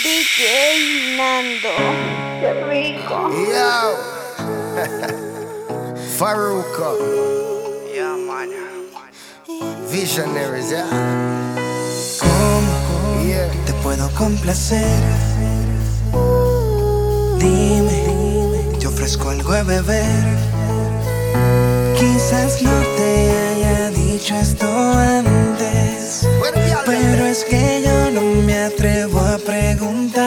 DJ Nando. Qué rico. Yo. Faruco. Yeah, man. Visionaries, yeah. ¿Cómo yeah. te puedo complacer? Dime, te ofrezco algo de beber. Quizás no te dicho esto antes, pero es que yo no me atrevo a preguntar.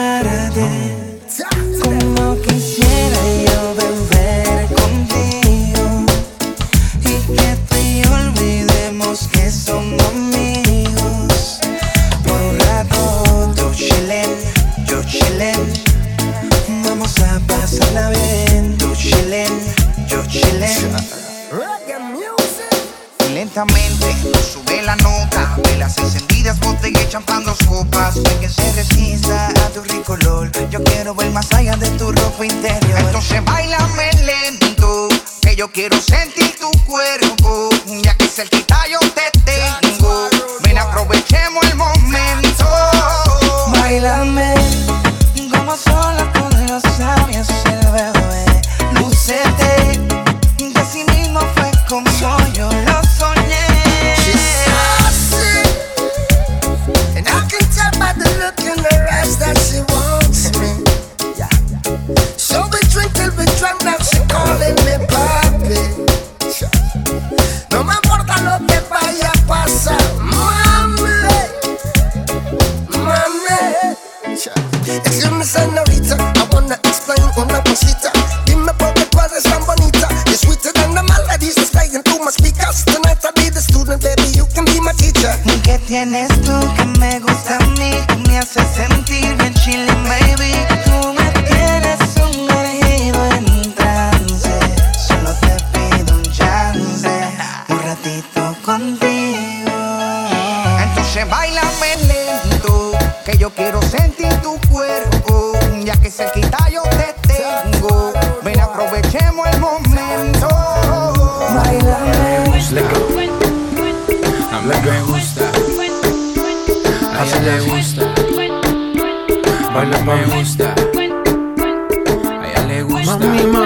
quiero sentir bailame lento, que yo quiero sentir tu cuerpo, ya que cerquita yo te tengo. Ven, aprovechemos el momento. Baila Bailame. A mí me gusta. Así le gusta. Baila me gusta. A ella le gusta. Mami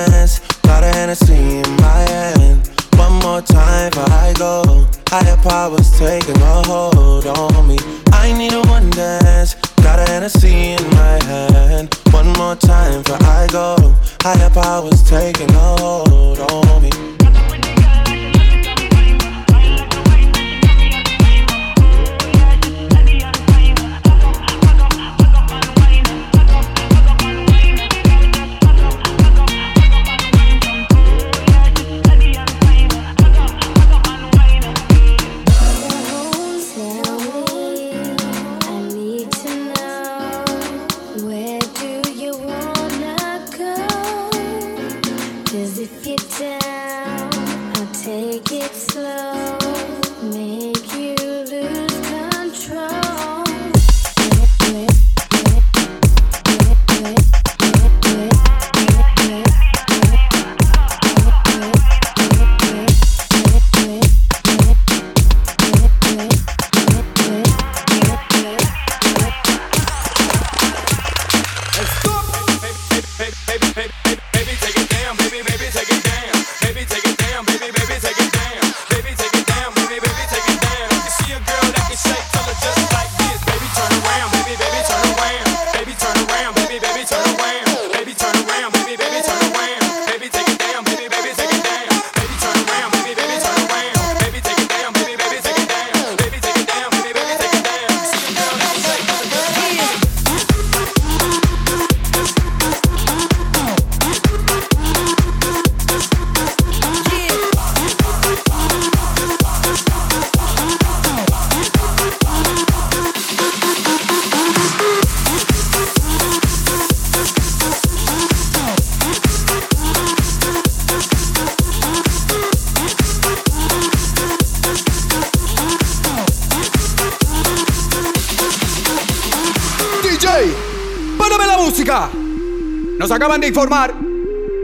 Nos acaban de informar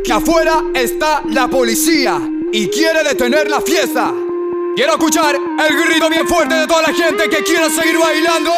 que afuera está la policía y quiere detener la fiesta. Quiero escuchar el grito bien fuerte de toda la gente que quiera seguir bailando.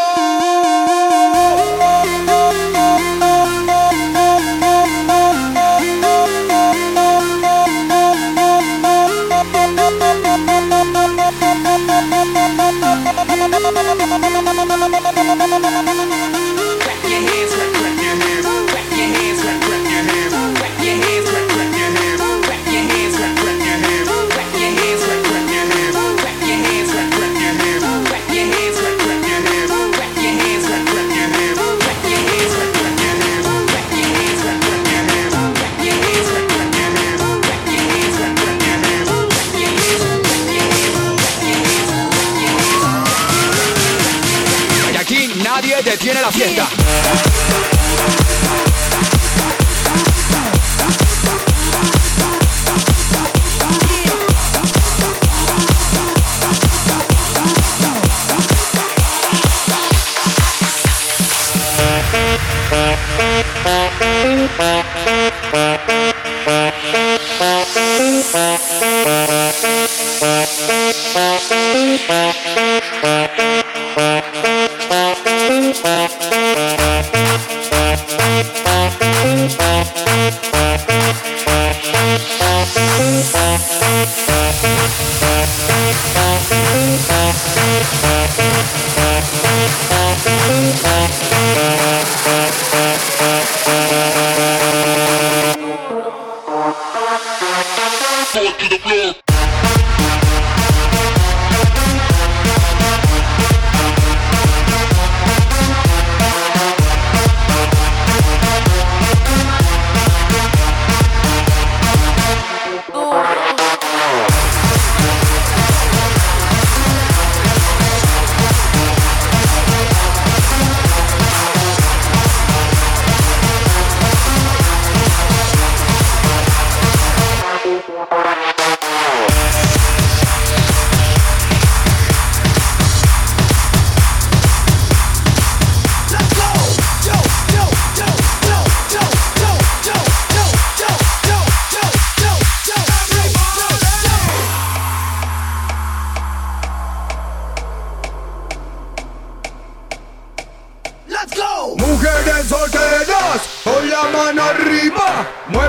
And the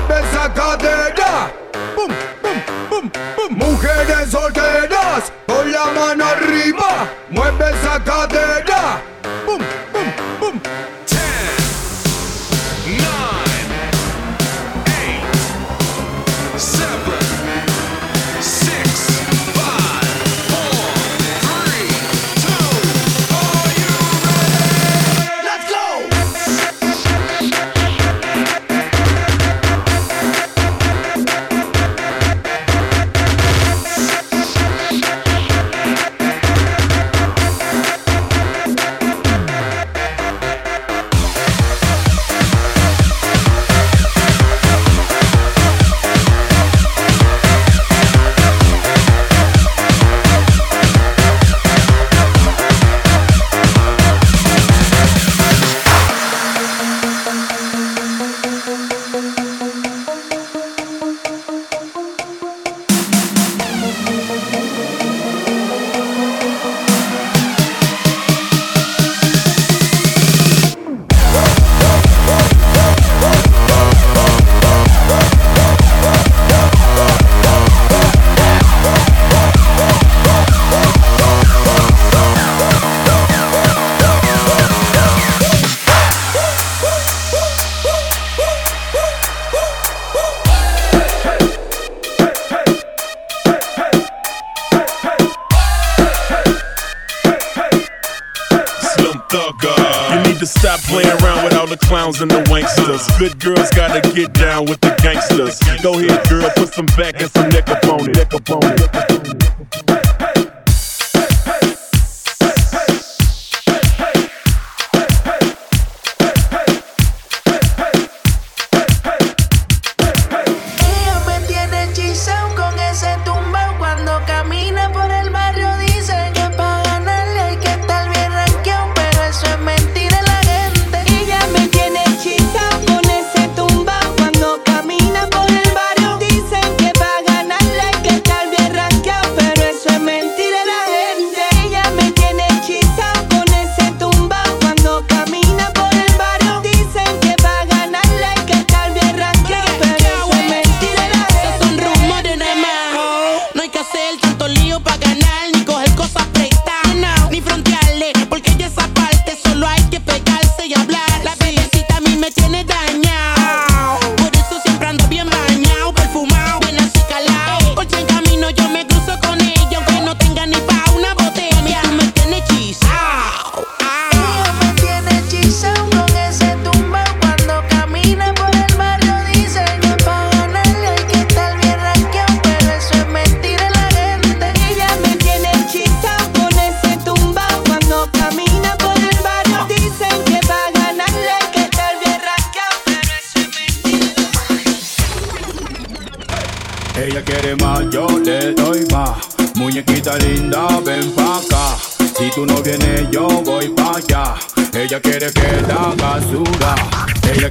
wanksters. Good girls gotta get down with the gangsters. Go ahead, girl, put some back and some neck up. Neck it.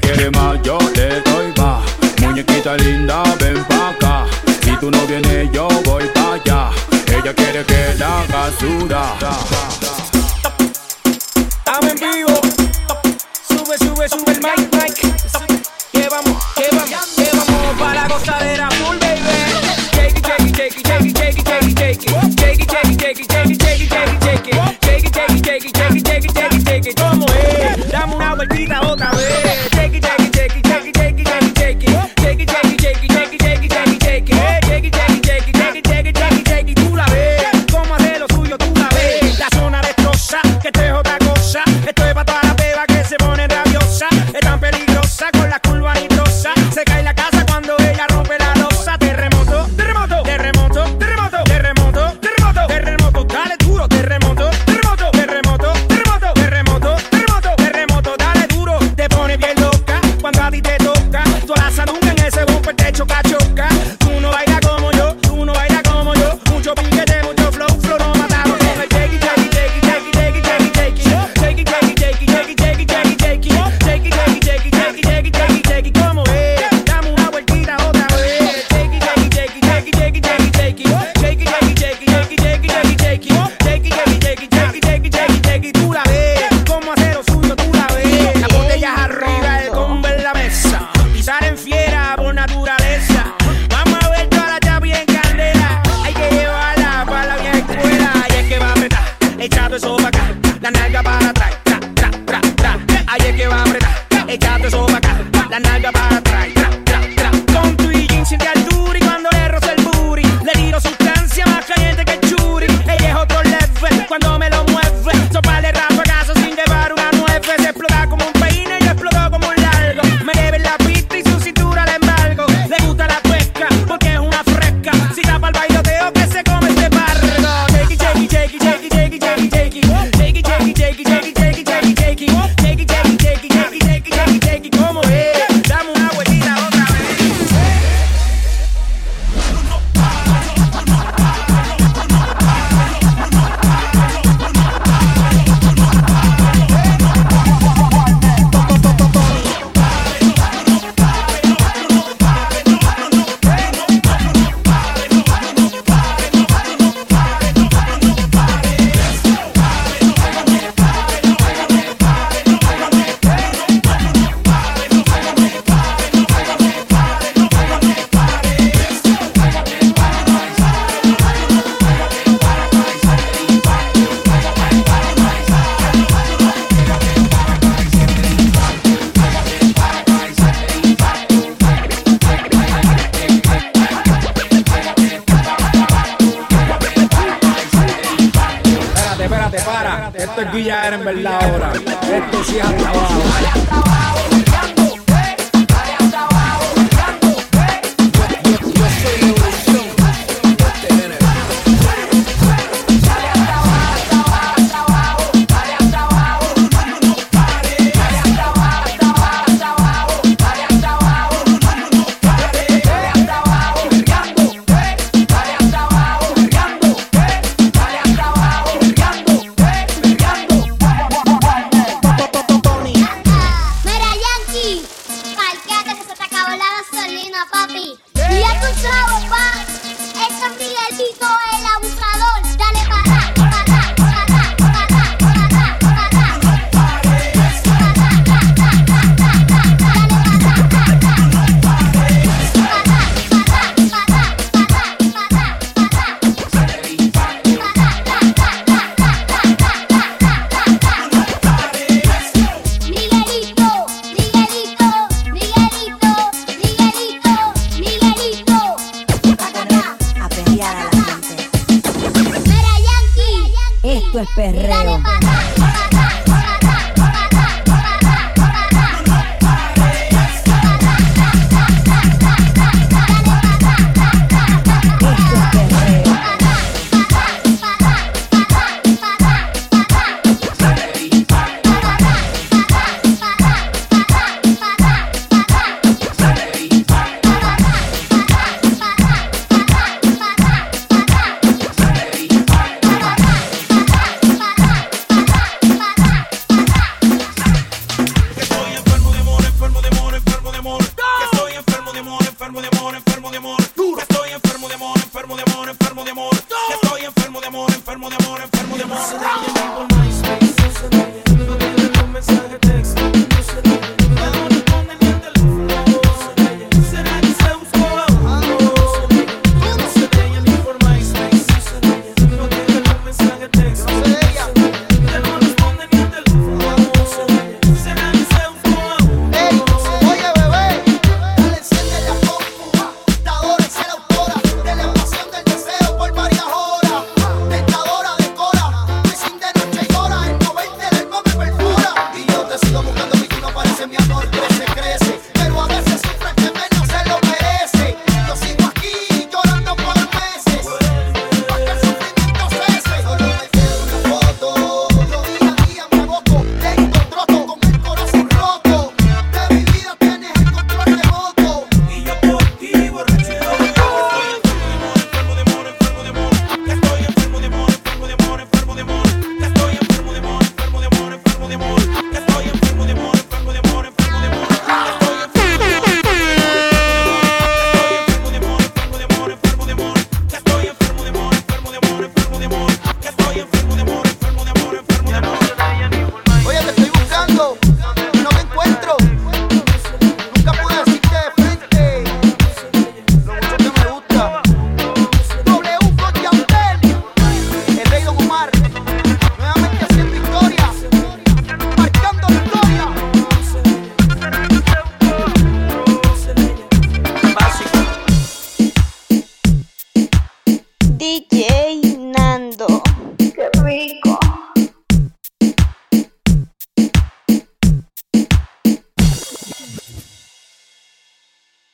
quiere más, yo te doy más. Muñequita linda, ven pa' acá. Si tú no vienes, yo voy pa' allá. Ella quiere que la haga doy enfermo de amor, enfermo de